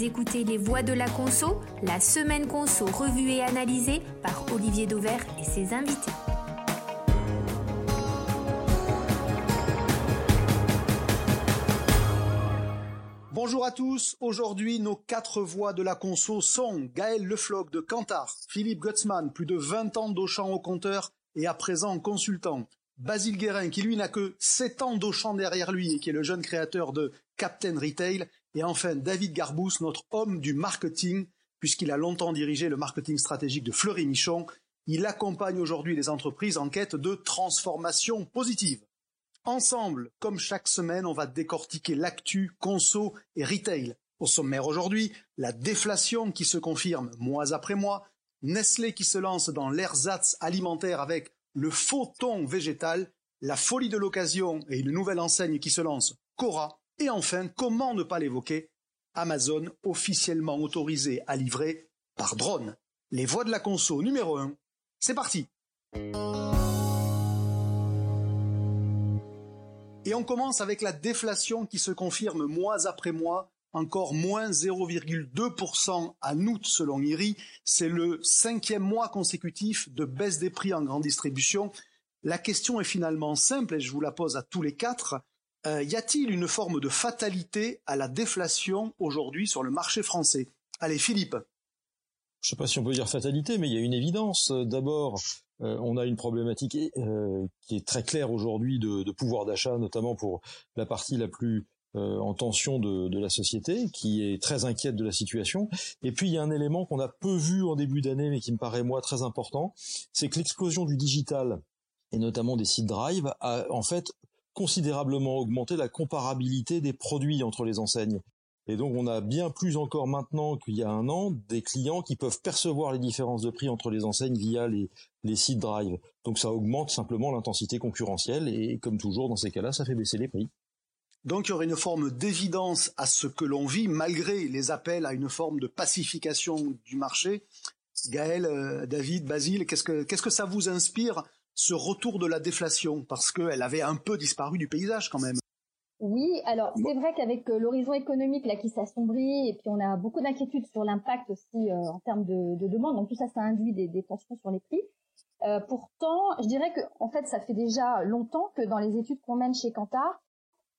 Écoutez Les Voix de la Conso, la semaine Conso revue et analysée par Olivier Dauvert et ses invités. Bonjour à tous. Aujourd'hui, nos quatre voix de la conso sont Gaël Lefloc de Cantar, Philippe Gutzmann, plus de 20 ans d'Auchan au compteur et à présent consultant, Basile Guérin, qui lui n'a que 7 ans d'Auchan derrière lui et qui est le jeune créateur de Captain Retail, et enfin David Garbous, notre homme du marketing, puisqu'il a longtemps dirigé le marketing stratégique de Fleury Michon. Il accompagne aujourd'hui les entreprises en quête de transformation positive. Ensemble, comme chaque semaine, on va décortiquer l'actu, conso et retail. Au sommaire aujourd'hui, la déflation qui se confirme mois après mois, Nestlé qui se lance dans l'ersatz alimentaire avec le faux thon végétal, la folie de l'occasion et une nouvelle enseigne qui se lance, Cora, et enfin, comment ne pas l'évoquer, Amazon officiellement autorisé à livrer par drone. Les voix de la conso numéro 1, c'est parti Et on commence avec la déflation qui se confirme mois après mois, encore moins 0,2% à août selon IRI. C'est le cinquième mois consécutif de baisse des prix en grande distribution. La question est finalement simple et je vous la pose à tous les quatre. Euh, y a-t-il une forme de fatalité à la déflation aujourd'hui sur le marché français? Allez, Philippe. Je ne sais pas si on peut dire fatalité, mais il y a une évidence. D'abord, euh, on a une problématique euh, qui est très claire aujourd'hui de, pouvoir d'achat, notamment pour la partie la plus euh, en tension de, la société, qui est très inquiète de la situation. Et puis il y a un élément qu'on a peu vu en début d'année, mais qui me paraît moi très important, c'est que l'explosion du digital et notamment des sites drive a en fait considérablement augmenté la comparabilité des produits entre les enseignes. Et donc on a bien plus encore maintenant qu'il y a un an des clients qui peuvent percevoir les différences de prix entre les enseignes via les, les sites Drive. Donc ça augmente simplement l'intensité concurrentielle et comme toujours dans ces cas-là, ça fait baisser les prix. Donc il y aurait une forme d'évidence à ce que l'on vit malgré les appels à une forme de pacification du marché. Gaël, euh, David, Basile, qu'est-ce que, qu'est-ce que ça vous inspire ce retour de la déflation parce qu'elle avait un peu disparu du paysage quand même. Oui, alors c'est vrai qu'avec euh, l'horizon économique là qui s'assombrit et puis on a beaucoup d'inquiétudes sur l'impact aussi euh, en termes de, de, demande, donc tout ça, ça induit des, des tensions sur les prix. Euh, pourtant, je dirais que en fait, ça fait déjà longtemps que dans les études qu'on mène chez Kantar,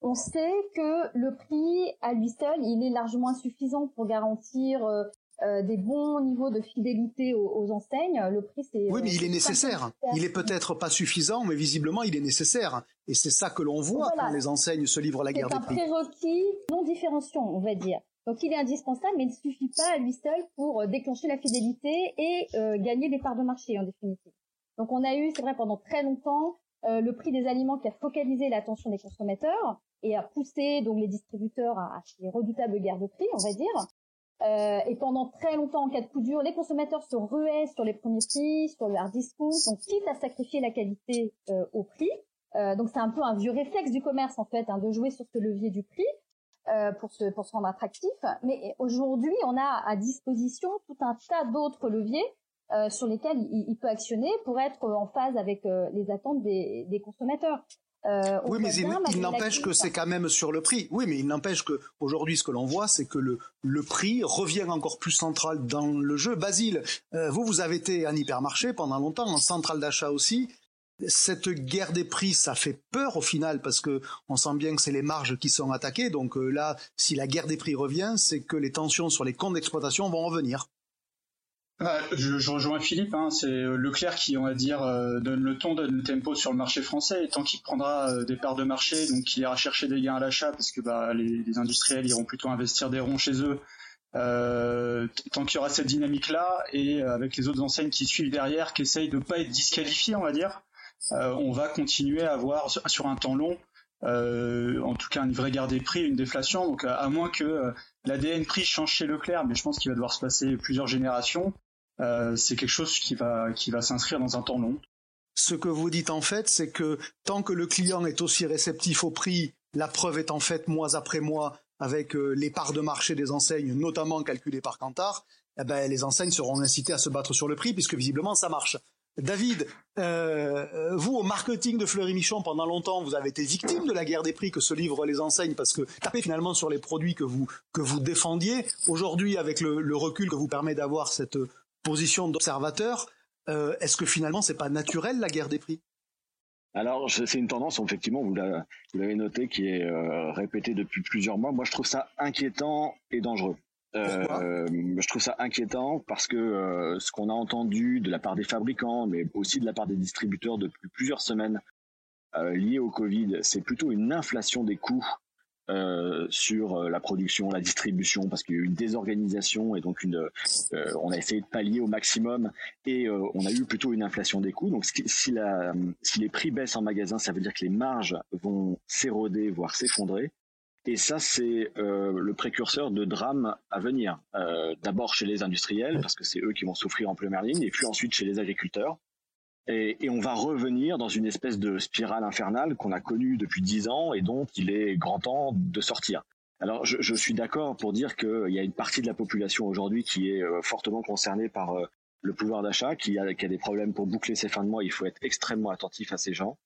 on sait que le prix à lui seul, il est largement insuffisant pour garantir euh, euh, des bons niveaux de fidélité aux, enseignes, le prix c'est. Oui, mais il est nécessaire. Il est peut-être pas suffisant, mais visiblement il est nécessaire. Et c'est ça que l'on voit quand les enseignes se livrent la guerre des prix. C'est un prérequis non différenciant, on va dire. Donc il est indispensable, mais il ne suffit pas à lui seul pour euh, déclencher la fidélité et euh, gagner des parts de marché en définitive. Donc on a eu, c'est vrai, pendant très longtemps, le prix des aliments qui a focalisé l'attention des consommateurs et a poussé donc les distributeurs à, à ces redoutables guerres de prix, on va dire. Euh, et pendant très longtemps, en cas de coup dur, les consommateurs se ruaient sur les premiers prix, sur le hard discount, donc quitte à sacrifier la qualité euh, au prix. Euh, donc c'est un peu un vieux réflexe du commerce en fait, hein, de jouer sur ce levier du prix euh, pour se pour se rendre attractif. Mais aujourd'hui, on a à disposition tout un tas d'autres leviers euh, sur lesquels il, il, peut actionner pour être en phase avec les attentes des, des consommateurs. Euh, oui, mais il, n'empêche que c'est quand même sur le prix. Oui, mais il n'empêche que aujourd'hui, ce que l'on voit, c'est que le, le prix revient encore plus central dans le jeu. Basile, euh, vous, vous avez été en hypermarché pendant longtemps, en centrale d'achat aussi. Cette guerre des prix, ça fait peur au final parce que on sent bien que c'est les marges qui sont attaquées. Donc euh, là, si la guerre des prix revient, c'est que les tensions sur les comptes d'exploitation vont revenir. Ah, je, je, rejoins Philippe, hein, c'est Leclerc qui, on va dire, euh, donne le ton, donne le tempo sur le marché français, et tant qu'il prendra euh, des parts de marché, donc qu'il ira chercher des gains à l'achat, parce que bah, les, les, industriels iront plutôt investir des ronds chez eux, euh, tant qu'il y aura cette dynamique-là, et euh, avec les autres enseignes qui suivent derrière, qui essayent de pas être disqualifiés, on va dire, on va continuer à avoir sur un temps long, en tout cas une vraie guerre des prix, une déflation, donc à moins que l'ADN prix change chez Leclerc, mais je pense qu'il va devoir se passer plusieurs générations. Euh, c'est quelque chose qui va, qui va s'inscrire dans un temps long. Ce que vous dites en fait, c'est que tant que le client est aussi réceptif au prix, la preuve est en fait mois après mois avec euh, les parts de marché des enseignes, notamment calculées par Kantar, eh ben, les enseignes seront incitées à se battre sur le prix puisque visiblement ça marche. David, euh, vous au marketing de Fleury Michon pendant longtemps, vous avez été victime de la guerre des prix que ce livre les enseigne parce que tapez finalement sur les produits que vous que vous défendiez. Aujourd'hui, avec le, recul que vous permet d'avoir cette position d'observateur, euh, est-ce que finalement c'est pas naturel la guerre des prix? Alors, c'est une tendance, effectivement, vous l'avez noté, qui est euh, répétée depuis plusieurs mois. Moi, je trouve ça inquiétant et dangereux. Euh, je trouve ça inquiétant parce que euh, ce qu'on a entendu de la part des fabricants, mais aussi de la part des distributeurs depuis plusieurs semaines liées au Covid, c'est plutôt une inflation des coûts euh, sur euh, la production, la distribution, parce qu'il y a eu une désorganisation et donc une, euh, on a essayé de pallier au maximum et on a eu plutôt une inflation des coûts. Donc si, la, si les prix baissent en magasin, ça veut dire que les marges vont s'éroder, voire s'effondrer. Et ça, c'est le précurseur de drames à venir. D'abord chez les industriels, parce que c'est eux qui vont souffrir en première ligne, et puis ensuite chez les agriculteurs. Et, on va revenir dans une espèce de spirale infernale qu'on a connue depuis dix ans et dont il est grand temps de sortir. Alors je, suis d'accord pour dire qu'il y a une partie de la population aujourd'hui qui est euh, fortement concernée par euh, le pouvoir d'achat, qui a, qui a des problèmes pour boucler ses fins de mois. Il faut être extrêmement attentif à ces gens.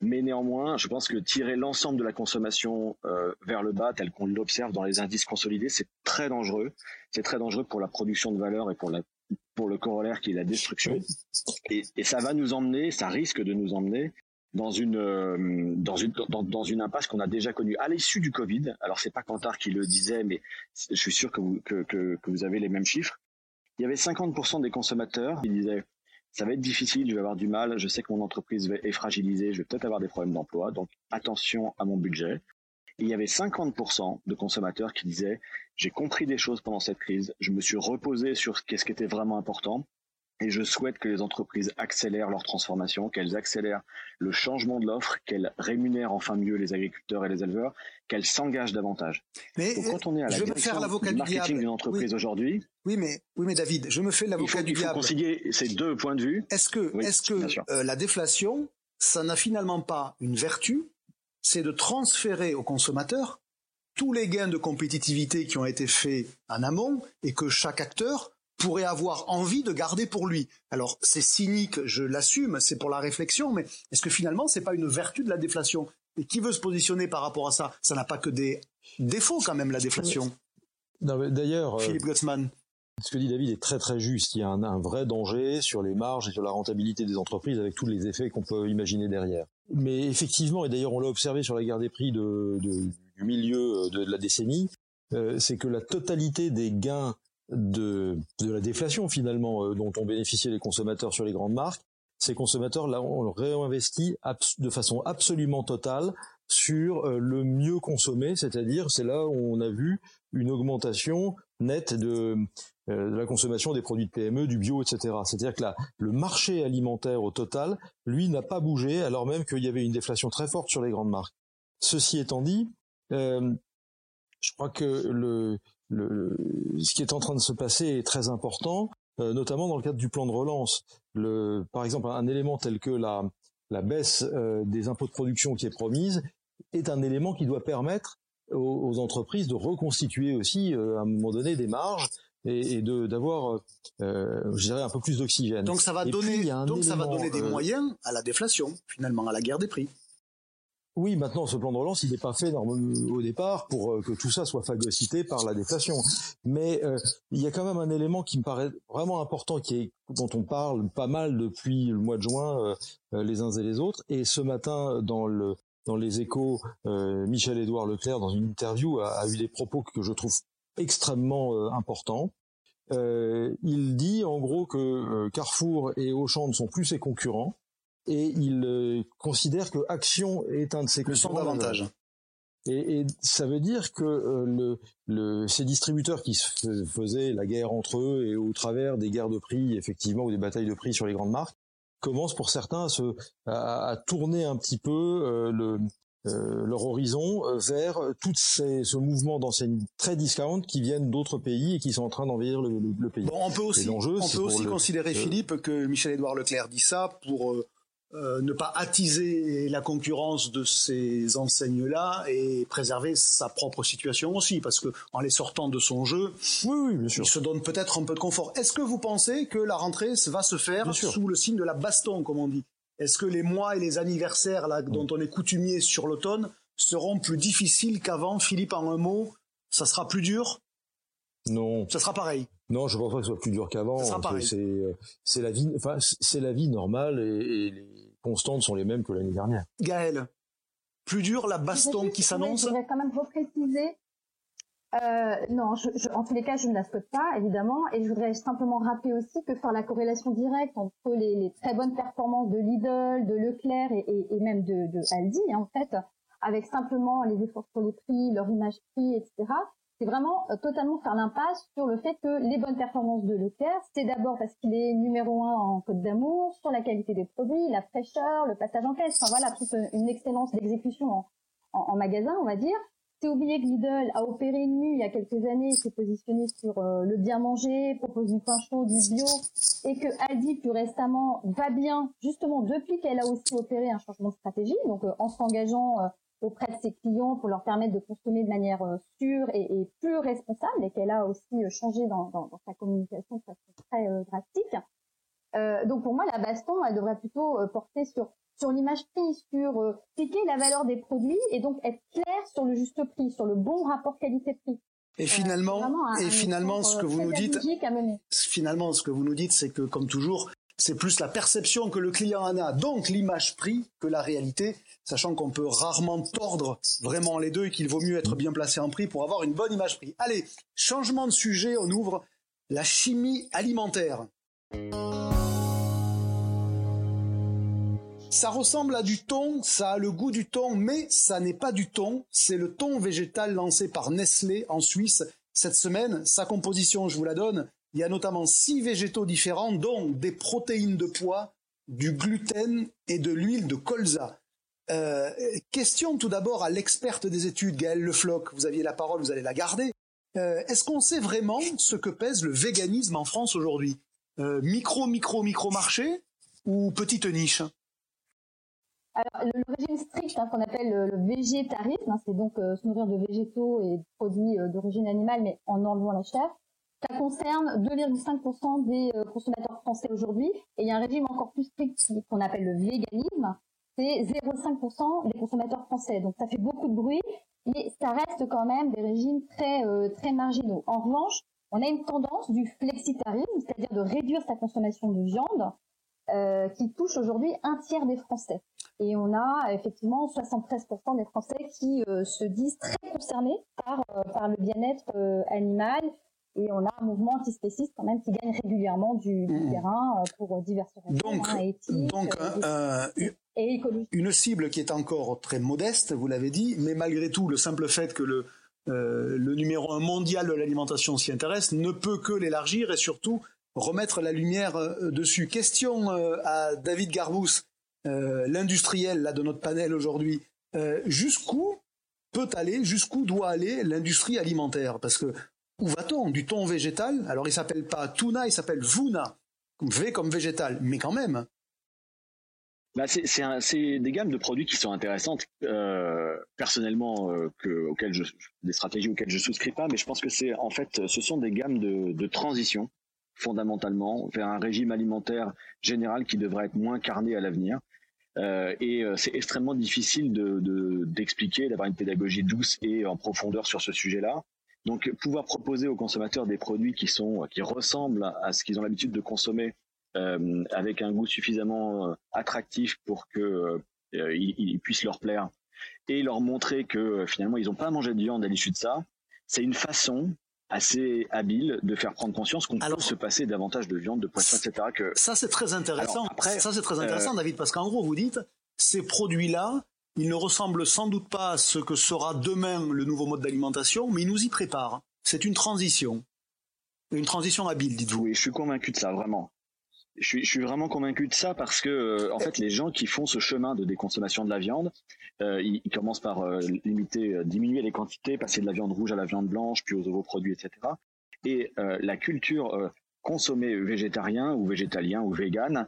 Mais néanmoins, je pense que tirer l'ensemble de la consommation euh, vers le bas, tel qu'on l'observe dans les indices consolidés, c'est très dangereux. C'est très dangereux pour la production de valeur et pour la pour le corollaire qui est la destruction. Et, ça va nous emmener, ça risque de nous emmener dans une euh, dans une dans, une impasse qu'on a déjà connue à l'issue du Covid. Alors c'est pas Kantar qui le disait, mais je suis sûr que vous que, que, que vous avez les mêmes chiffres. Il y avait 50% des consommateurs qui disaient ça va être difficile, je vais avoir du mal, je sais que mon entreprise est fragilisée, je vais peut-être avoir des problèmes d'emploi, donc attention à mon budget. Et il y avait 50% de consommateurs qui disaient j'ai compris des choses pendant cette crise, je me suis reposé sur ce qui était vraiment important et je souhaite que les entreprises accélèrent leur transformation, qu'elles accélèrent le changement de l'offre, qu'elles rémunèrent enfin mieux les agriculteurs et les éleveurs, qu'elles s'engagent davantage. Mais Donc, quand on est à la je du marketing d'une entreprise aujourd'hui, oui, mais oui, mais David, je me fais l'avocat du diable. Il faut concilier ces deux points de vue. Est-ce que, est-ce que euh, la déflation, ça n'a finalement pas une vertu, c'est de transférer aux consommateurs tous les gains de compétitivité qui ont été faits en amont et que chaque acteur pourrait avoir envie de garder pour lui. Alors c'est cynique, je l'assume, c'est pour la réflexion, mais est-ce que finalement c'est pas une vertu de la déflation? Et qui veut se positionner par rapport à ça? Ça n'a pas que des défauts quand même la déflation. D'ailleurs, euh, Philippe Gutzmann. Ce que dit David est très très juste. Il y a un, vrai danger sur les marges et sur la rentabilité des entreprises avec tous les effets qu'on peut imaginer derrière. Mais effectivement, et d'ailleurs on l'a observé sur la guerre des prix de, du milieu de, la décennie, euh, c'est que la totalité des gains de, de la déflation finalement euh, dont ont bénéficié les consommateurs sur les grandes marques, ces consommateurs là ont réinvesti de façon absolument totale sur euh, le mieux consommé, c'est-à-dire c'est là où on a vu une augmentation nette de, euh, de, la consommation des produits de PME, du bio, etc. C'est-à-dire que là, le marché alimentaire au total, lui, n'a pas bougé, alors même qu'il y avait une déflation très forte sur les grandes marques. Ceci étant dit, euh, je crois que le, le, ce qui est en train de se passer est très important, euh, notamment dans le cadre du plan de relance. Le, par exemple, un élément tel que la, la baisse euh, des impôts de production qui est promise est un élément qui doit permettre aux, entreprises de reconstituer aussi, euh, à un moment donné, des marges et, et de d'avoir, je dirais, un peu plus d'oxygène. Donc ça va donner, donc ça va donner des moyens à la déflation, finalement, à la guerre des prix. Oui, maintenant, ce plan de relance, il n'est pas fait au départ pour euh, que tout ça soit phagocyté par la déflation. Mais euh, il y a quand même un élément qui me paraît vraiment important, qui est dont on parle pas mal depuis le mois de juin, euh, les uns et les autres. Et ce matin, dans le dans les échos, Michel-Édouard Leclerc, dans une interview, a, a, eu des propos que je trouve extrêmement importants. il dit en gros que Carrefour et Auchan ne sont plus ses concurrents et il euh, considère que Action est un de ses concurrents. d'avantage. Et, et, ça veut dire que euh, le, le, ces distributeurs qui se faisaient la guerre entre eux et au travers des guerres de prix, effectivement, ou des batailles de prix sur les grandes marques, commencent pour certains à, se, à, tourner un petit peu euh, le, leur horizon vers tout ces, ce mouvement d'enseignes très discount qui viennent d'autres pays et qui sont en train d'envahir le, le, pays. Bon, on peut aussi, on peut aussi considérer, Philippe, que Michel-Édouard Leclerc dit ça pour euh, ne pas attiser la concurrence de ces enseignes-là et préserver sa propre situation aussi, parce que en les sortant de son jeu, oui, bien sûr. il se donne peut-être un peu de confort. Est-ce que vous pensez que la rentrée va se faire sous le signe de la baston, comme on dit? Est-ce que les mois et les anniversaires là, dont on est coutumier sur l'automne seront plus difficiles qu'avant? Philippe, en un mot, ça sera plus dur? Non. Ça sera pareil non, je pense pas que ce soit plus dur qu'avant. C'est c'est la vie, enfin c'est la vie normale et, les constantes sont les mêmes que l'année dernière. Gaël, plus dur la baston qui s'annonce. Je voudrais quand même repréciser. Euh, non, je, en tous les cas, je ne la souhaite pas, évidemment, et je voudrais simplement rappeler aussi que faire la corrélation directe entre les, les très bonnes performances de Lidl, de Leclerc et, et, et même de, de Aldi, hein, en fait, avec simplement les efforts sur les prix, leur image prix, etc c'est vraiment euh, totalement faire l'impasse sur le fait que les bonnes performances de Leclerc, c'est d'abord parce qu'il est numéro un en Côte d'Amour, sur la qualité des produits, la fraîcheur, le passage en caisse, enfin voilà, toute une excellence d'exécution en, magasin, on va dire. C'est oublié que Lidl a opéré une mue il y a quelques années, s'est positionné sur euh, le bien manger, propose du pain chaud, du bio, et que Aldi plus récemment va bien, justement depuis qu'elle a aussi opéré un changement de stratégie, donc euh, en s'engageant auprès de ses clients pour leur permettre de consommer de manière euh, sûre et, et plus responsable et qu'elle a aussi euh, changé dans, dans, dans, sa communication de façon très euh, drastique. Euh, donc pour moi, la baston, elle devrait plutôt porter sur sur l'image prix, sur euh, piquer la valeur des produits et donc être clair sur le juste prix, sur le bon rapport qualité-prix. Et finalement, et finalement, ce que vous nous dites, finalement, ce que vous nous dites, c'est que comme toujours, c'est plus la perception que le client en a, donc l'image prix, que la réalité sachant qu'on peut rarement tordre vraiment les deux et qu'il vaut mieux être bien placé en prix pour avoir une bonne image prix. Allez, changement de sujet, on ouvre la chimie alimentaire. Ça ressemble à du thon, ça a le goût du thon, mais ça n'est pas du thon, c'est le thon végétal lancé par Nestlé en Suisse cette semaine. Sa composition, je vous la donne, il y a notamment six végétaux différents, dont des protéines de pois, du gluten et de l'huile de colza. Euh, question tout d'abord à l'experte des études, Gaëlle Lefloc. Vous aviez la parole, vous allez la garder. Euh, est-ce qu'on sait vraiment ce que pèse le véganisme en France aujourd'hui? Euh, Micro, micro, micro marché ou petite niche? Alors, le, régime strict hein, qu'on appelle le, végétarisme, hein, c'est donc se nourrir de végétaux et de produits d'origine animale, mais en enlevant la chair. Ça concerne 2,5% des consommateurs français aujourd'hui, et il y a un régime encore plus strict qu'on appelle le véganisme, c'est 0,5% des consommateurs français. Donc ça fait beaucoup de bruit, mais ça reste quand même des régimes très euh, très marginaux. En revanche, on a une tendance du flexitarisme, c'est-à-dire de réduire sa consommation de viande, euh, qui touche aujourd'hui un tiers des Français. Et on a effectivement 73% des Français qui euh, se disent très concernés par, par le bien-être animal et on a un mouvement antispéciste quand même qui gagne régulièrement du, mmh. terrain pour diverses raisons donc, hein, éthiques, donc une cible qui est encore très modeste, vous l'avez dit, mais malgré tout, le simple fait que le, euh, le numéro un mondial de l'alimentation s'y intéresse ne peut que l'élargir et surtout remettre la lumière euh, dessus. Question euh, à David Garbous, l'industriel là de notre panel aujourd'hui. jusqu'où peut aller, jusqu'où doit aller l'industrie alimentaire? Parce que où va-t-on? Du thon végétal? Alors il s'appelle pas tuna, il s'appelle vuna, V comme végétal, mais quand même. Bah c'est des gammes de produits qui sont intéressantes euh, personnellement euh, que, auxquelles des stratégies auxquelles je souscris pas, mais je pense que c'est en fait ce sont des gammes de, transition fondamentalement vers un régime alimentaire général qui devrait être moins carné à l'avenir. Euh, et c'est extrêmement difficile de d'expliquer, d'avoir une pédagogie douce et en profondeur sur ce sujet-là. Donc pouvoir proposer aux consommateurs des produits qui sont qui ressemblent à ce qu'ils ont l'habitude de consommer euh, avec un goût suffisamment euh, attractif pour que euh, ils, puissent leur plaire et leur montrer que finalement ils n'ont pas mangé de viande à l'issue de ça, c'est une façon assez habile de faire prendre conscience qu'on peut se passer davantage de viande, de poisson, etc. Que ça c'est très intéressant. après, ça c'est très intéressant, David, parce qu'en gros vous dites ces produits-là, ils ne ressemblent sans doute pas à ce que sera demain le nouveau mode d'alimentation, mais ils nous y préparent. C'est une transition, une transition habile, dites-vous. Oui, je suis convaincu de ça vraiment je suis, vraiment convaincu de ça parce que euh, en fait les gens qui font ce chemin de déconsommation de la viande, euh, ils, commencent par euh, limiter, diminuer les quantités, passer de la viande rouge à la viande blanche, puis aux ovoproduits, etc. Et la culture consommée végétarien ou végétalien ou vegan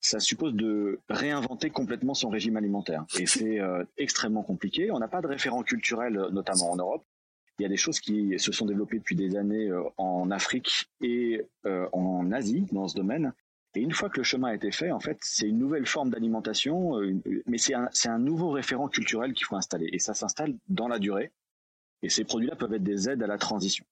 ça suppose de réinventer complètement son régime alimentaire. Et c'est extrêmement compliqué. On n'a pas de référent culturel, notamment en Europe. Il y a des choses qui se sont développées depuis des années en Afrique et en Asie dans ce domaine. Et une fois que le chemin a été fait, en fait, c'est une nouvelle forme d'alimentation, mais c'est un, un nouveau référent culturel qu'il faut installer. Et ça s'installe dans la durée. Et ces produits-là peuvent être des aides à la transition.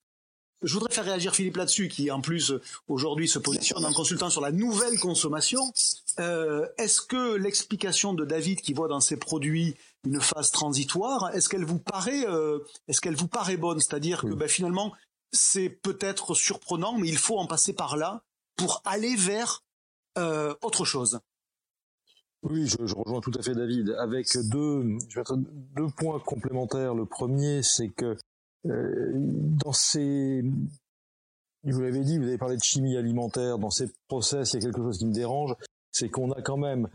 Je voudrais faire réagir Philippe là-dessus, qui en plus aujourd'hui se positionne en consultant sur la nouvelle consommation. Euh, est-ce que l'explication de David, qui voit dans ses produits une phase transitoire, est-ce qu'elle vous paraît, euh, est-ce qu'elle vous paraît bonne? C'est-à-dire que ben, finalement, c'est peut-être surprenant, mais il faut en passer par là pour aller vers euh, autre chose. Oui, je, je, rejoins tout à fait David, avec deux, je vais deux points complémentaires. Le premier, c'est que dans ces, vous l'avez dit, vous avez parlé de chimie alimentaire, dans ces process, il y a quelque chose qui me dérange, c'est qu'on a quand même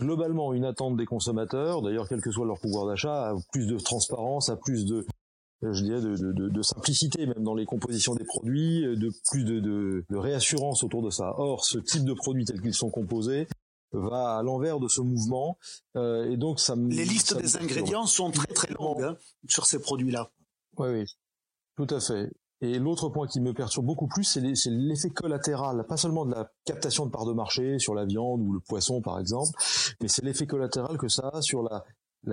globalement une attente des consommateurs, d'ailleurs quel que soit leur pouvoir d'achat, à plus de transparence, à plus de, je dirais, de, de, de, simplicité même dans les compositions des produits, de plus de, de, réassurance autour de ça. Or, ce type de produits tels qu'ils sont composés va à l'envers de ce mouvement, euh, et donc ça. Les listes des ingrédients sont très très longues hein, sur ces produits-là. Oui, oui, tout à fait. Et l'autre point qui me perturbe beaucoup plus, c'est l'effet collatéral, pas seulement de la captation de parts de marché sur la viande ou le poisson par exemple, mais c'est l'effet collatéral que ça a sur la,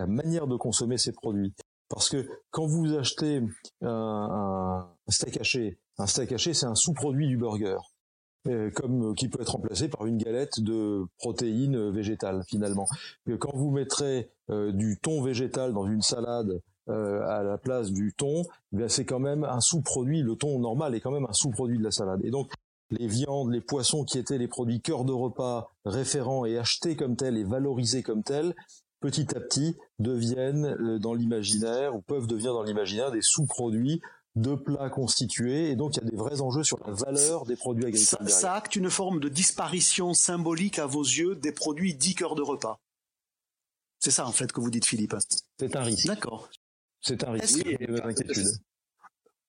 manière de consommer ces produits. Parce que quand vous achetez un, steak haché, un steak haché, c'est un sous-produit du burger, euh, comme qui peut être remplacé par une galette de protéines végétales finalement. quand vous mettrez euh, du thon végétal dans une salade euh, à la place du thon, eh c'est quand même un sous-produit. Le thon normal est quand même un sous-produit de la salade. Et donc les viandes, les poissons qui étaient les produits cœur de repas référents et achetés comme tels et valorisés comme tels, petit à petit deviennent euh, dans l'imaginaire ou peuvent devenir dans l'imaginaire des sous-produits de plats constitués et donc il y a des vrais enjeux sur la valeur des produits agricoles. Ça, acte une forme de disparition symbolique à vos yeux des produits dits cœur de repas. C'est ça en fait que vous dites Philippe. C'est un risque. D'accord. C'est un et,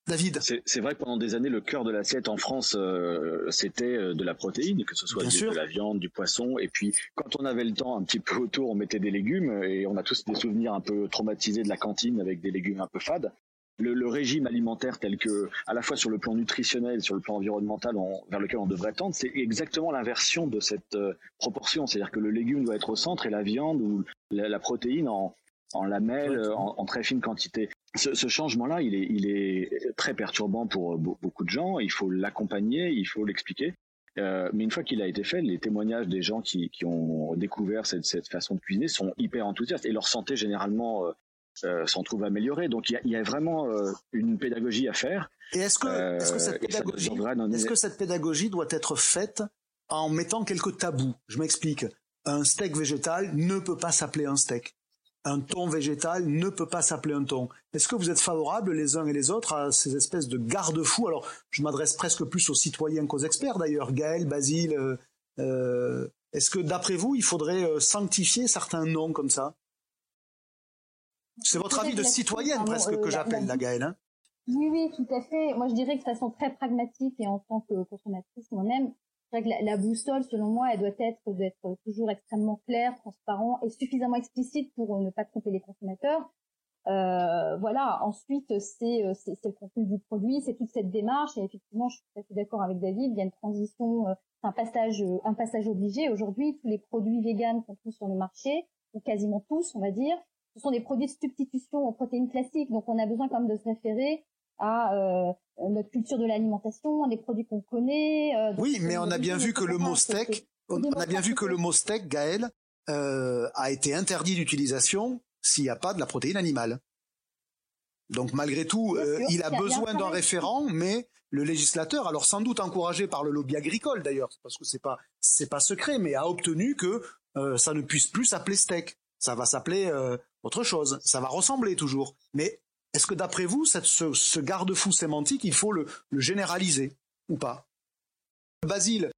David. C'est vrai que pendant des années, le cœur de l'assiette en France, euh, c'était euh, de la protéine, que ce soit de la viande, du poisson. Et puis, quand on avait le temps un petit peu autour, on mettait des légumes. Et on a tous des souvenirs un peu traumatisés de la cantine avec des légumes un peu fades. Le, régime alimentaire tel que, à la fois sur le plan nutritionnel, sur le plan environnemental, vers lequel on devrait tendre, c'est exactement l'inversion de cette euh, proportion. C'est-à-dire que le légume doit être au centre et la viande ou la, la protéine en, en lamelles, en, en, très fine quantité. Ce, ce changement-là, il est, il est très perturbant pour euh, beaucoup de gens. Il faut l'accompagner, il faut l'expliquer. Euh, mais une fois qu'il a été fait, les témoignages des gens qui, qui ont découvert cette, cette, façon de cuisiner sont hyper enthousiastes et leur santé généralement euh, euh s'en trouve améliorée. Donc il y a, il y a vraiment euh, une pédagogie à faire. Et est-ce que, est-ce que cette pédagogie, est-ce que cette pédagogie doit être faite en mettant quelques tabous? Je m'explique. Un steak végétal ne peut pas s'appeler un steak un thon végétal ne peut pas s'appeler un thon. Est-ce que vous êtes favorables les uns et les autres à ces espèces de garde-fous? Alors, je m'adresse presque plus aux citoyens qu'aux experts d'ailleurs. Gaël, Basile, euh, euh, est-ce que d'après vous, il faudrait euh, sanctifier certains noms comme ça? C'est votre avis de citoyenne presque que j'appelle la Gaëlle. Hein? Oui, oui, tout à fait. Moi, je dirais que de façon très pragmatique et en tant que consommatrice moi-même, vrai que la, boussole, selon moi, elle doit être d'être toujours extrêmement claire, transparent et suffisamment explicite pour euh, ne pas tromper les consommateurs. Euh, voilà. Ensuite, euh, c'est le contenu du produit, c'est toute cette démarche. Et effectivement, je suis tout d'accord avec David. Il y a une transition, un passage, un passage obligé. Aujourd'hui, tous les produits véganes qu'on trouve sur le marché, ou quasiment tous, on va dire, ce sont des produits de substitution aux protéines classiques. Donc, on a besoin quand même de se référer à euh, notre culture de l'alimentation, des produits qu'on connaît. Euh, oui, mais on a bien vu que le mot steak, on, a bien vu que le mot steak, Gaël, euh, a été interdit d'utilisation s'il n'y a pas de la protéine animale. Donc malgré tout, il a besoin d'un référent, mais le législateur, alors sans doute encouragé par le lobby agricole d'ailleurs, parce que c'est pas c'est pas secret, mais a obtenu que ça ne puisse plus s'appeler steak. Ça va s'appeler autre chose. Ça va ressembler toujours, mais est-ce que d'après vous, ce, garde-fou sémantique, il faut le, généraliser ou pas? Basile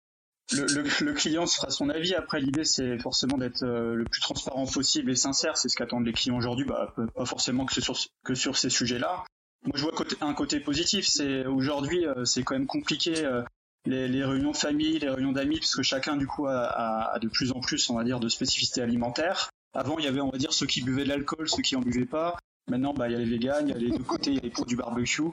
le, client se fera son avis. Après, l'idée, c'est forcément d'être euh, le plus transparent possible et sincère. C'est ce qu'attendent les clients aujourd'hui, bah, pas forcément que sur, ces sujets-là. Moi, je vois un côté positif. C'est aujourd'hui, euh, c'est quand même compliqué. Euh, les, réunions de famille, les réunions d'amis, parce que chacun du coup a, de plus en plus, on va dire, de spécificités alimentaires. Avant, il y avait, on va dire, ceux qui buvaient de l'alcool, ceux qui en buvaient pas. Maintenant, bah, il y a les véganes, il y a les deux côtés, il y a les produits barbecue.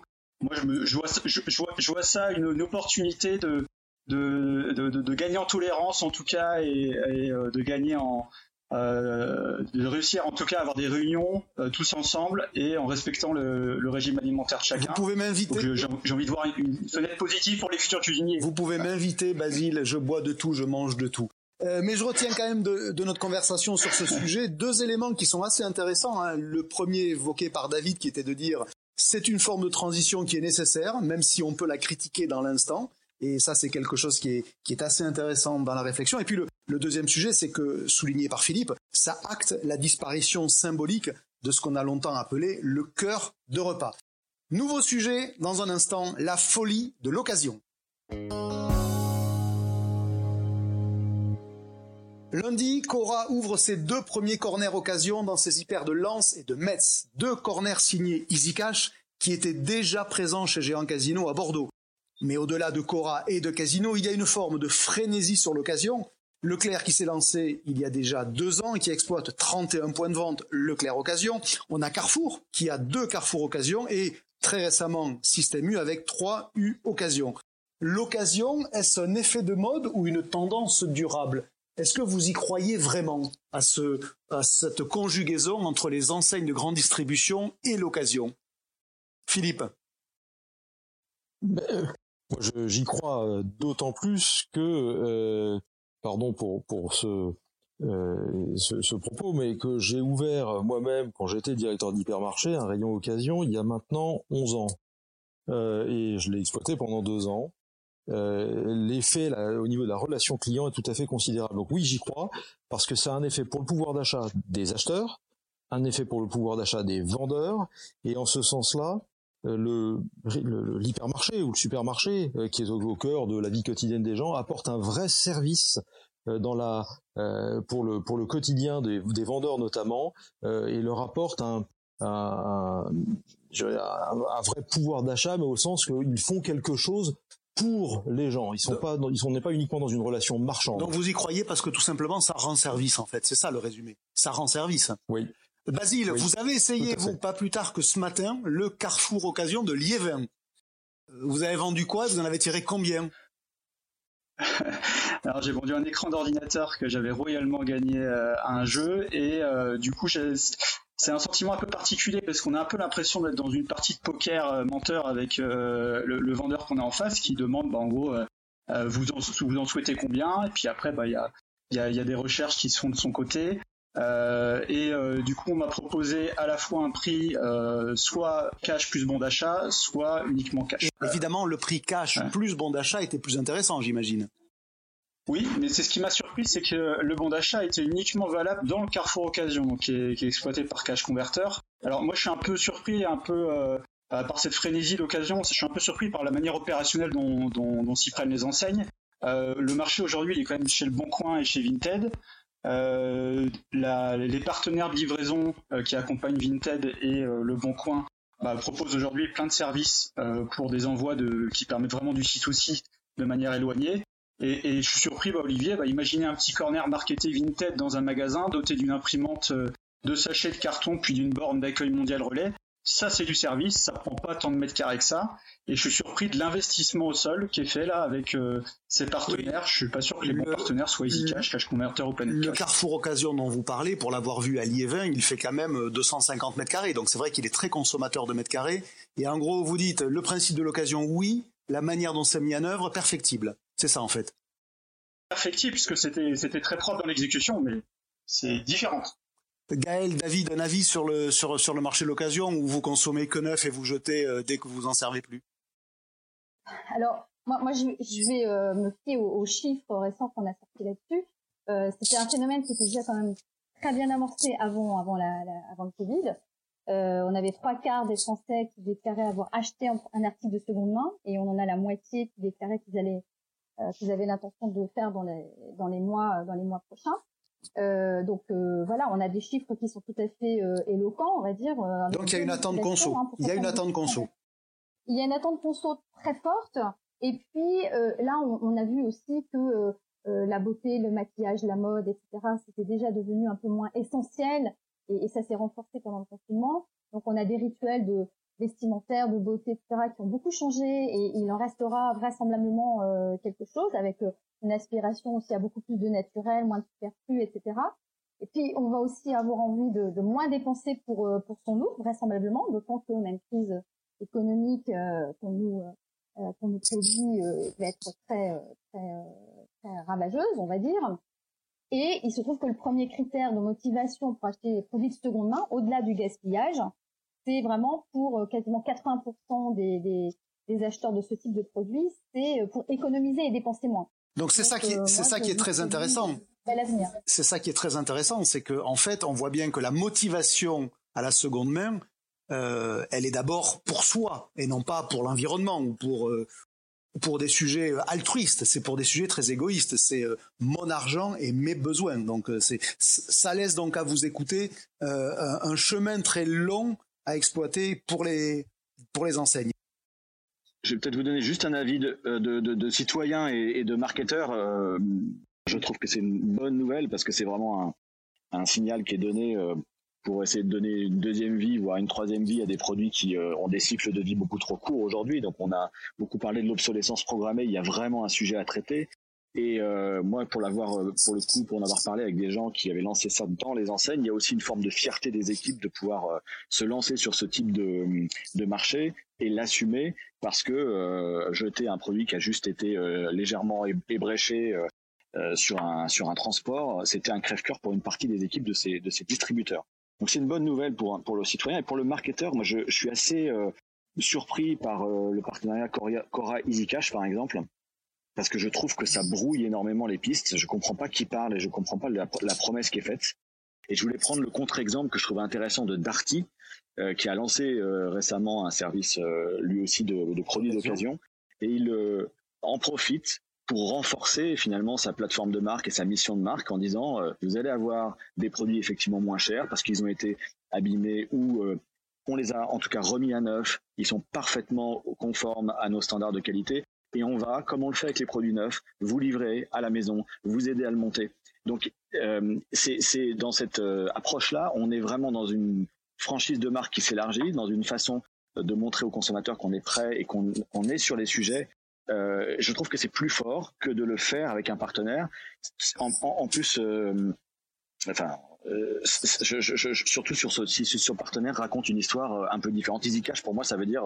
Moi, je, me, je, vois, je, je, vois, ça une, opportunité de, de, de, de, gagner en tolérance, en tout cas, et, et euh, de gagner en, euh, de réussir en tout cas à avoir des réunions euh, tous ensemble et en respectant le, le, régime alimentaire de chacun. Vous pouvez m'inviter. J'ai envie de voir une, fenêtre positive pour les futurs cuisiniers. Vous pouvez m'inviter, Basile. Je bois de tout, je mange de tout. Euh, mais je retiens quand même de, de, notre conversation sur ce sujet deux éléments qui sont assez intéressants. Hein. Le premier évoqué par David, qui était de dire c'est une forme de transition qui est nécessaire, même si on peut la critiquer dans l'instant. Et ça, c'est quelque chose qui est, qui est assez intéressant dans la réflexion. Et puis le, le deuxième sujet, c'est que, souligné par Philippe, ça acte la disparition symbolique de ce qu'on a longtemps appelé le cœur de repas. Nouveau sujet, dans un instant, la folie de l'occasion. Lundi, Cora ouvre ses deux premiers corners occasion dans ses hyper de Lens et de Metz. Deux corners signés Easy Cash qui étaient déjà présents chez Géant Casino à Bordeaux. Mais au-delà de Cora et de Casino, il y a une forme de frénésie sur l'occasion. Leclerc qui s'est lancé il y a déjà deux ans et qui exploite 31 points de vente Leclerc Occasion. On a Carrefour qui a deux Carrefour Occasion et très récemment Système U avec trois U Occasion. L'occasion, est-ce un effet de mode ou une tendance durable? Est-ce que vous y croyez vraiment à, ce, à cette conjugaison entre les enseignes de grande distribution et l'occasion? Philippe ben, J'y crois euh, d'autant plus que, euh, pardon pour, euh, ce, propos, mais que j'ai ouvert moi-même quand j'étais directeur d'hypermarché un rayon occasion il y a maintenant 11 ans. Et je l'ai exploité pendant deux ans. Euh, L'effet au niveau de la relation client est tout à fait considérable. Donc oui, j'y crois, parce que ça a un effet pour le pouvoir d'achat des acheteurs, un effet pour le pouvoir d'achat des vendeurs, et en ce sens-là, euh, le l'hypermarché ou le supermarché euh, qui est au, cœur de la vie quotidienne des gens apporte un vrai service euh, dans la pour le pour le quotidien des, des vendeurs notamment et leur apporte un un, un, vrai pouvoir d'achat mais au sens qu'ils font quelque chose pour les gens. Ils sont pas, ils sont n'est pas uniquement dans une relation marchande. Donc vous y croyez parce que tout simplement ça rend service en fait. C'est ça le résumé. Ça rend service. Oui. Basile, vous avez essayé, vous, pas plus tard que ce matin, le Carrefour Occasion de Liévin. Vous avez vendu quoi? Vous en avez tiré combien? Alors j'ai vendu un écran d'ordinateur que j'avais royalement gagné euh, à un jeu et euh, du coup c'est un sentiment un peu particulier parce qu'on a un peu l'impression d'être dans une partie de poker euh, menteur avec le, vendeur qu'on a en face qui demande bah, en gros vous, en, vous en souhaitez combien? Et puis après bah il y a, y, a, y a des recherches qui se font de son côté euh, et euh, du coup, on m'a proposé à la fois un prix euh, soit cash plus bon d'achat, soit uniquement cash. Évidemment, le prix cash plus bon d'achat était plus intéressant, j'imagine. Oui, mais c'est ce qui m'a surpris, c'est que le bon d'achat était uniquement valable dans le Carrefour Occasion, qui est, exploité par Cash Converter. Alors moi, je suis un peu surpris, un peu par cette frénésie d'occasion. Je suis un peu surpris par la manière opérationnelle dont, dont s'y prennent les enseignes. le marché aujourd'hui, il est quand même chez le Bon Coin et chez Vinted. Euh, les partenaires de livraison euh, qui accompagnent Vinted et euh, Le Bon Coin bah, proposent aujourd'hui plein de services pour des envois de, qui permettent vraiment du site aussi de manière éloignée. Et, et je suis surpris, bah, Olivier, bah, imaginez un petit corner marketé Vinted dans un magasin doté d'une imprimante de sachets de carton puis d'une borne d'accueil mondial relais ça c'est du service, ça prend pas tant de mètres carrés que ça, et je suis surpris de l'investissement au sol qui est fait là avec euh, ses partenaires. Je suis pas sûr que les bons partenaires soient EasyCash, Cash Converter ou Planet Le Carrefour Occasion dont vous parlez, pour l'avoir vu à Liévin, il fait quand même 250 mètres carrés, donc c'est vrai qu'il est très consommateur de mètres carrés. Et en gros, vous dites le principe de l'occasion, oui, la manière dont c'est mis en œuvre, perfectible. C'est ça en fait. Perfectible puisque c'était c'était très propre dans l'exécution, mais c'est différent. Gaël, David, un avis sur le, sur, sur le marché de l'occasion où vous consommez que neuf et vous jetez euh, dès que vous en servez plus? Alors, moi, moi je, vais euh, me fier aux, chiffres récents qu'on a sortis là-dessus. Euh, C'était un phénomène qui était déjà quand même très bien amorcé avant, avant, la, avant le Covid. Euh, on avait trois quarts des Français qui déclaraient avoir acheté un, un, article de seconde main et on en a la moitié qui déclaraient qu'ils allaient qu'ils avaient l'intention de faire dans les, dans les mois dans les mois prochains. Euh, donc euh, voilà, on a des chiffres qui sont tout à fait euh, éloquents, on va dire. donc il y a une attente conso. Hein, il y a une attente conso. Il y a une attente conso très forte. Et puis là, on, on, a vu aussi que la beauté, le maquillage, la mode, etc., c'était déjà devenu un peu moins essentiel et, et ça s'est renforcé pendant le confinement. Donc on a des rituels de vestimentaire, de beauté, etc., qui ont beaucoup changé et il en restera vraisemblablement euh, quelque chose avec euh, une aspiration aussi à beaucoup plus de naturel, moins de superflu, etc. Et puis on va aussi avoir envie de, de moins dépenser pour euh, pour son look, vraisemblablement, d'autant que même crise économique qu'on nous qu'on nous prédit va être très très très ravageuse, on va dire. Et il se trouve que le premier critère de motivation pour acheter des produits de seconde main, au-delà du gaspillage, c'est vraiment pour euh, quasiment 80% des, des, des, acheteurs de ce type de produits, c'est euh, pour économiser et dépenser moins. Donc c'est ça qui est, euh, c'est ça qui est très intéressant. C'est ça qui est très intéressant, c'est que en fait, on voit bien que la motivation à la seconde main, euh, elle est d'abord pour soi et non pas pour l'environnement ou pour euh, pour des sujets altruistes. C'est pour des sujets très égoïstes. C'est euh, mon argent et mes besoins. Donc c'est ça laisse donc à vous écouter un, un chemin très long à exploiter pour les, enseignes. Je vais peut-être vous donner juste un avis de, euh, de, citoyen et, de marketeur. Euh, je trouve que c'est une bonne nouvelle parce que c'est vraiment un, un, signal qui est donné euh, pour essayer de donner une deuxième vie, voire une troisième vie à des produits qui ont des cycles de vie beaucoup trop courts aujourd'hui. Donc on a beaucoup parlé de l'obsolescence programmée, il y a vraiment un sujet à traiter. Et euh, moi, pour l'avoir, euh, pour le coup, pour en avoir parlé avec des gens qui avaient lancé ça dans les enseignes, il y a aussi une forme de fierté des équipes de pouvoir euh, se lancer sur ce type de, de marché et l'assumer parce que euh, jeter un produit qui a juste été légèrement ébréché sur un sur un transport, c'était un crève-cœur pour une partie des équipes de ces de ces distributeurs. Donc c'est une bonne nouvelle pour pour le citoyen et pour le marketeur. Moi, je, je suis assez surpris par le partenariat Cora, Cora EasyCash par exemple parce que je trouve que ça brouille énormément les pistes. Je comprends pas qui parle et je comprends pas la, promesse qui est faite. Et je voulais prendre le contre-exemple que je trouvais intéressant de Darty, euh, qui a lancé euh, récemment un service euh, lui aussi de, de produits d'occasion, et il en profite pour renforcer finalement sa plateforme de marque et sa mission de marque en disant vous allez avoir des produits effectivement moins chers parce qu'ils ont été abîmés ou on les a en tout cas remis à neuf, ils sont parfaitement conformes à nos standards de qualité et on va, comme on le fait avec les produits neufs, vous livrer à la maison, vous aider à le monter. Donc euh, c'est dans cette euh, approche-là, on est vraiment dans une franchise de marque qui s'élargit, dans une façon de montrer aux consommateurs qu'on est prêt et qu'on est sur les sujets. Euh, je trouve que c'est plus fort que de le faire avec un partenaire. En, en, plus, euh, enfin, euh, je, je, surtout sur ce, si ce partenaire raconte une histoire un peu différente. Easy Cash, pour moi, ça veut dire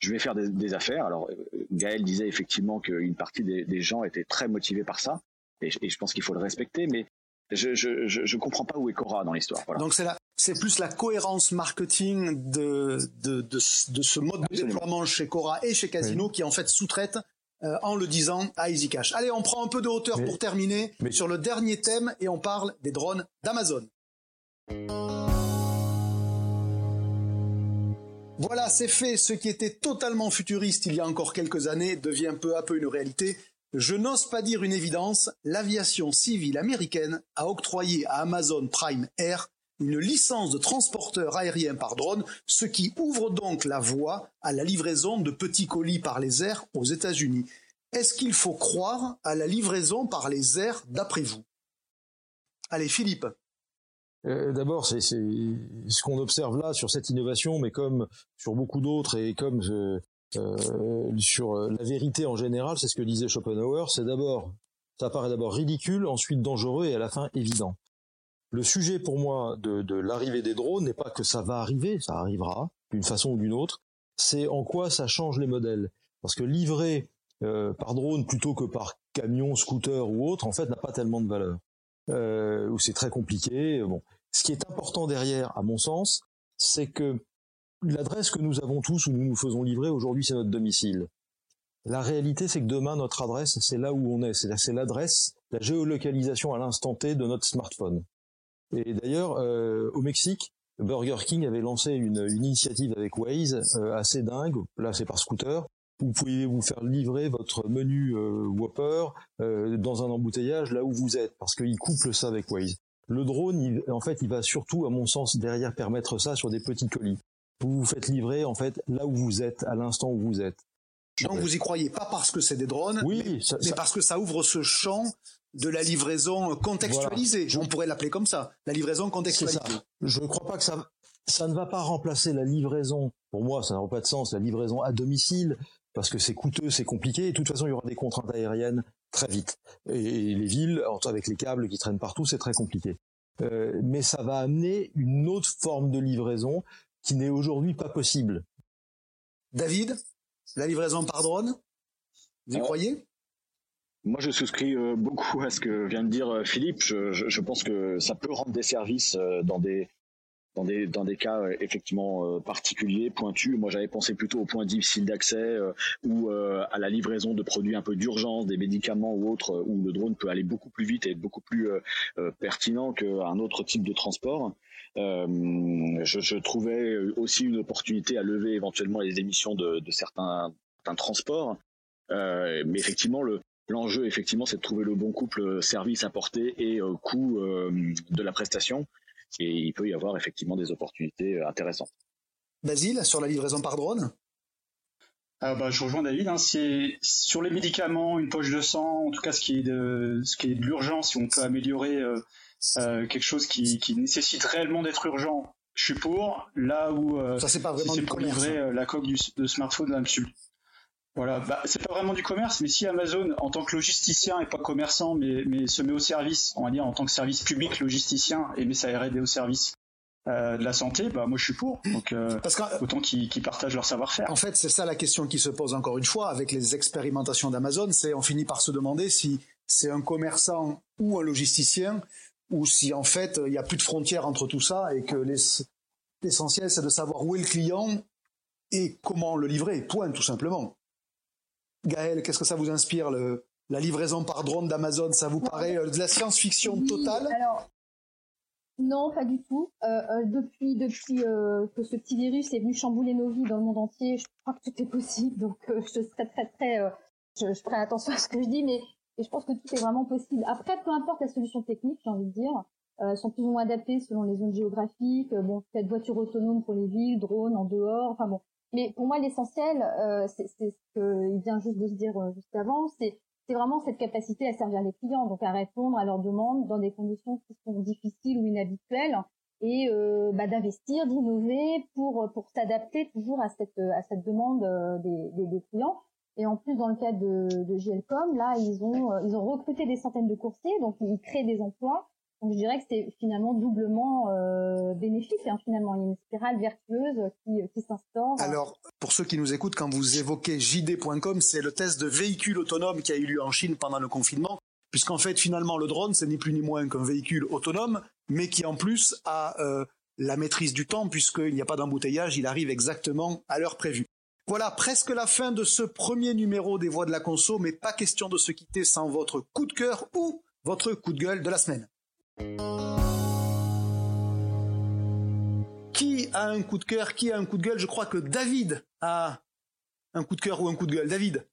je vais faire des, affaires. Alors euh, Gaël disait effectivement qu'une partie des, gens étaient très motivés par ça, et, je pense qu'il faut le respecter, mais je, je, comprends pas où est Cora dans l'histoire. Donc c'est c'est plus la cohérence marketing de, de, ce mode de déploiement chez Cora et chez Casino qui en fait sous-traite euh, en le disant à EasyCash. Allez, on prend un peu de hauteur pour terminer sur le dernier thème et on parle des drones d'Amazon. Voilà, c'est fait. Ce qui était totalement futuriste il y a encore quelques années devient peu à peu une réalité. Je n'ose pas dire une évidence, l'aviation civile américaine a octroyé à Amazon Prime Air une licence de transporteur aérien par drone, ce qui ouvre donc la voie à la livraison de petits colis par les airs aux États-Unis. Est-ce qu'il faut croire à la livraison par les airs d'après vous? Allez, Philippe. Euh, d'abord, c'est ce qu'on observe là sur cette innovation, mais comme sur beaucoup d'autres et comme euh, euh, sur la vérité en général, c'est ce que disait Schopenhauer, c'est d'abord, ça paraît d'abord ridicule, ensuite dangereux et à la fin évident. Le sujet pour moi de, de l'arrivée des drones n'est pas que ça va arriver, ça arrivera d'une façon ou d'une autre, c'est en quoi ça change les modèles. Parce que livrer par drone plutôt que par camion, scooter ou autre, en fait, n'a pas tellement de valeur. Euh, où c'est très compliqué. Bon, ce qui est important derrière, à mon sens, c'est que l'adresse que nous avons tous où nous nous faisons livrer aujourd'hui, c'est notre domicile. La réalité, c'est que demain, notre adresse, c'est là où on est. C'est l'adresse, la géolocalisation à l'instant T de notre smartphone. Et d'ailleurs, euh, au Mexique, Burger King avait lancé une, initiative avec Waze euh, assez dingue. Là, c'est par scooter. Vous pouvez vous faire livrer votre menu euh, Whopper dans un embouteillage là où vous êtes, parce qu'il couple ça avec Waze. Le drone, en fait, il va surtout, à mon sens, derrière permettre ça sur des petits colis. Vous vous faites livrer, en fait, là où vous êtes, à l'instant où vous êtes. Donc vous y croyez pas parce que c'est des drones, oui, mais, parce que ça ouvre ce champ de la livraison contextualisée. On pourrait l'appeler comme ça, la livraison contextualisée. Je ne crois pas que ça, ça ne va pas remplacer la livraison. Pour moi, ça n'a pas de sens, la livraison à domicile, parce que c'est coûteux, c'est compliqué. Et de toute façon, il y aura des contraintes aériennes très vite. Et les villes, avec les câbles qui traînent partout, c'est très compliqué. Euh, mais ça va amener une autre forme de livraison qui n'est aujourd'hui pas possible. David, la livraison par drone, vous y croyez? moi, je souscris euh, beaucoup à ce que vient de dire euh, Philippe. Je, pense que ça peut rendre des services dans des dans des dans des cas effectivement particuliers, pointus. Moi, j'avais pensé plutôt aux points difficiles d'accès ou à la livraison de produits un peu d'urgence, des médicaments ou autres, où le drone peut aller beaucoup plus vite et être beaucoup plus pertinent qu'un autre type de transport. Euh, je, je, trouvais aussi une opportunité à lever éventuellement les émissions de, de certains, certains, transports. Euh, mais effectivement, le, l'enjeu, effectivement, c'est de trouver le bon couple service apporté et euh, coût euh, de la prestation. Et il peut y avoir effectivement des opportunités euh, intéressantes. Basile, sur la livraison par drone? Ah bah, je rejoins David. Hein, c'est sur les médicaments, une poche de sang, en tout cas ce qui est de ce qui est de l'urgence, si on peut améliorer euh, euh, quelque chose qui, qui nécessite réellement d'être urgent, je suis pour. Là où euh, ça c'est pas vraiment si pour livrer hein. la coque du, de smartphone là Voilà, bah, c'est pas vraiment du commerce, mais si Amazon, en tant que logisticien et pas commerçant, mais, mais se met au service, on va dire en tant que service public logisticien et met sa R&D au service euh, de la santé, bah moi je suis pour. Donc euh, Parce autant qu'ils partagent leur savoir-faire. En fait, c'est ça la question qui se pose encore une fois avec les expérimentations d'Amazon, c'est on finit par se demander si c'est un commerçant ou un logisticien ou si en fait il n'y a plus de frontières entre tout ça et que l'essentiel c'est de savoir où est le client et comment le livrer, point tout simplement. Gaël, qu'est-ce que ça vous inspire le, la livraison par drone d'Amazon? Ça vous paraît euh, de la science-fiction totale? alors, Non, pas du tout. Euh, euh, depuis que ce petit virus est venu chambouler nos vies dans le monde entier, je crois que tout est possible. Donc je serais très très, je, je ferai attention à ce que je dis, mais et je pense que tout est vraiment possible. Après, peu importe la solution technique, j'ai envie de dire, euh, sont plus ou moins adaptées selon les zones géographiques. Bon, peut-être voiture autonome pour les villes, drones en dehors. Enfin bon. Mais pour moi, l'essentiel, euh, c'est ce qu'il vient juste de se dire euh, juste avant, c'est vraiment cette capacité à servir les clients, donc à répondre à leurs demandes dans des conditions qui sont difficiles ou inhabituelles, et euh, bah, d'investir, d'innover pour pour s'adapter toujours à cette à cette demande euh, des, des, des clients. Et en plus, dans le cas de, de GLCOM, là, ils ont, euh, ils ont recruté des centaines de coursiers, donc ils créent des emplois. Donc je dirais que c'est finalement doublement euh, bénéfique. Hein, finalement, il y a une spirale vertueuse qui, qui s'instaure. Alors, pour ceux qui nous écoutent, quand vous évoquez JD.com, c'est le test de véhicule autonome qui a eu lieu en Chine pendant le confinement, puisqu'en fait, finalement, le drone, c'est ni plus ni moins qu'un véhicule autonome, mais qui en plus a euh, la maîtrise du temps, puisqu'il n'y a pas d'embouteillage, il arrive exactement à l'heure prévue. Voilà presque la fin de ce premier numéro des Voix de la Conso, mais pas question de se quitter sans votre coup de cœur ou votre coup de gueule de la semaine. Qui a un coup de cœur Qui a un coup de gueule? Je crois que David a un coup de cœur ou un coup de gueule. David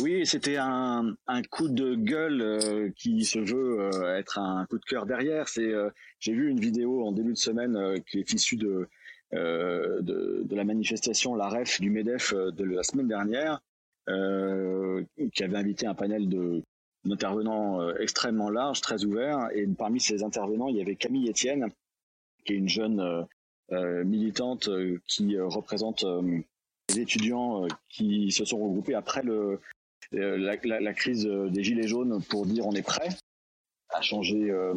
oui, c'était un, coup de gueule euh, qui se veut euh, être un coup de cœur derrière. Euh, j'ai vu une vidéo en début de semaine qui est issue de de, la manifestation, la REF du MEDEF de la semaine dernière, qui avait invité un panel de d'intervenants extrêmement large, très ouvert. Et parmi ces intervenants, il y avait Camille Etienne, qui est une jeune euh, militante qui représente les étudiants qui se sont regroupés après la, crise des Gilets jaunes pour dire on est prêt à changer euh,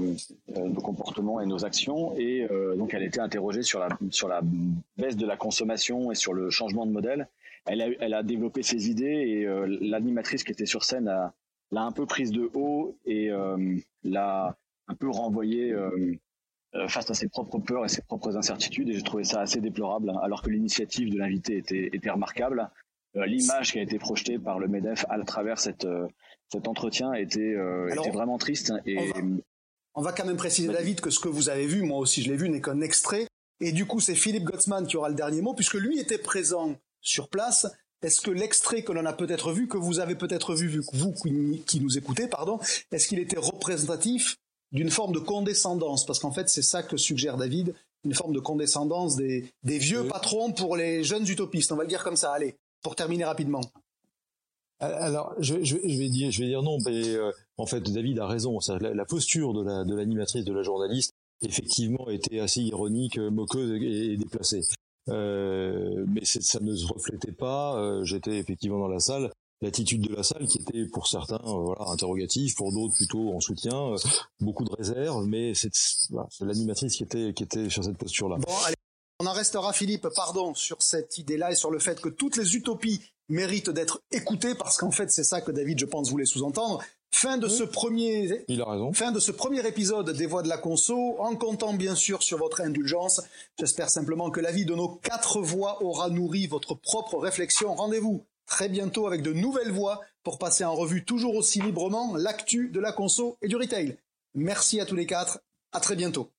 euh, nos comportements et nos actions. Et euh, donc, elle a été interrogée sur la, baisse de la consommation et sur le changement de modèle. Elle a développé ses idées et l'animatrice qui était sur scène a, l'a un peu prise de haut et l'a un peu renvoyée face à ses propres peurs et ses propres incertitudes. Et j'ai trouvé ça assez déplorable, alors que l'initiative de l'invité était, était remarquable. L'image qui a été projetée par le MEDEF à travers cette cet entretien était, euh, était vraiment triste. Et... On, va, quand même préciser, David, que ce que vous avez vu, moi aussi je l'ai vu, n'est qu'un extrait. Et du coup, c'est Philippe Gottsman qui aura le dernier mot, puisque lui était présent sur place. Est-ce que l'extrait que l'on a peut-être vu, que vous avez peut-être vu, vous qui nous écoutez, pardon, est-ce qu'il était représentatif d'une forme de condescendance? Parce qu'en fait, c'est ça que suggère David, une forme de condescendance des, des vieux patrons pour les jeunes utopistes. On va le dire comme ça. Allez, pour terminer rapidement. Alors, je, je, vais dire, je vais dire non, mais en fait, David a raison. La, la, posture de la de l'animatrice, de la journaliste, effectivement, était assez ironique, moqueuse et, déplacée. Euh, mais ça ne se reflétait pas. J'étais effectivement dans la salle l'attitude de la salle qui était pour certains euh, voilà interrogatif, pour d'autres plutôt en soutien, euh, beaucoup de réserves, mais c'est l'animatrice qui était qui était sur cette posture-là. Bon, allez, on en restera Philippe, pardon, sur cette idée-là et sur le fait que toutes les utopies méritent d'être écoutées parce qu'en fait c'est ça que David, je pense, voulait sous-entendre. Fin de ce premier, il a raison. Fin de ce premier épisode des Voix de la Conso, en comptant bien sûr sur votre indulgence. J'espère simplement que l'avis de nos quatre voix aura nourri votre propre réflexion. Rendez-vous très bientôt avec de nouvelles voix pour passer en revue toujours aussi librement l'actu de la conso et du retail. Merci à tous les quatre, à très bientôt.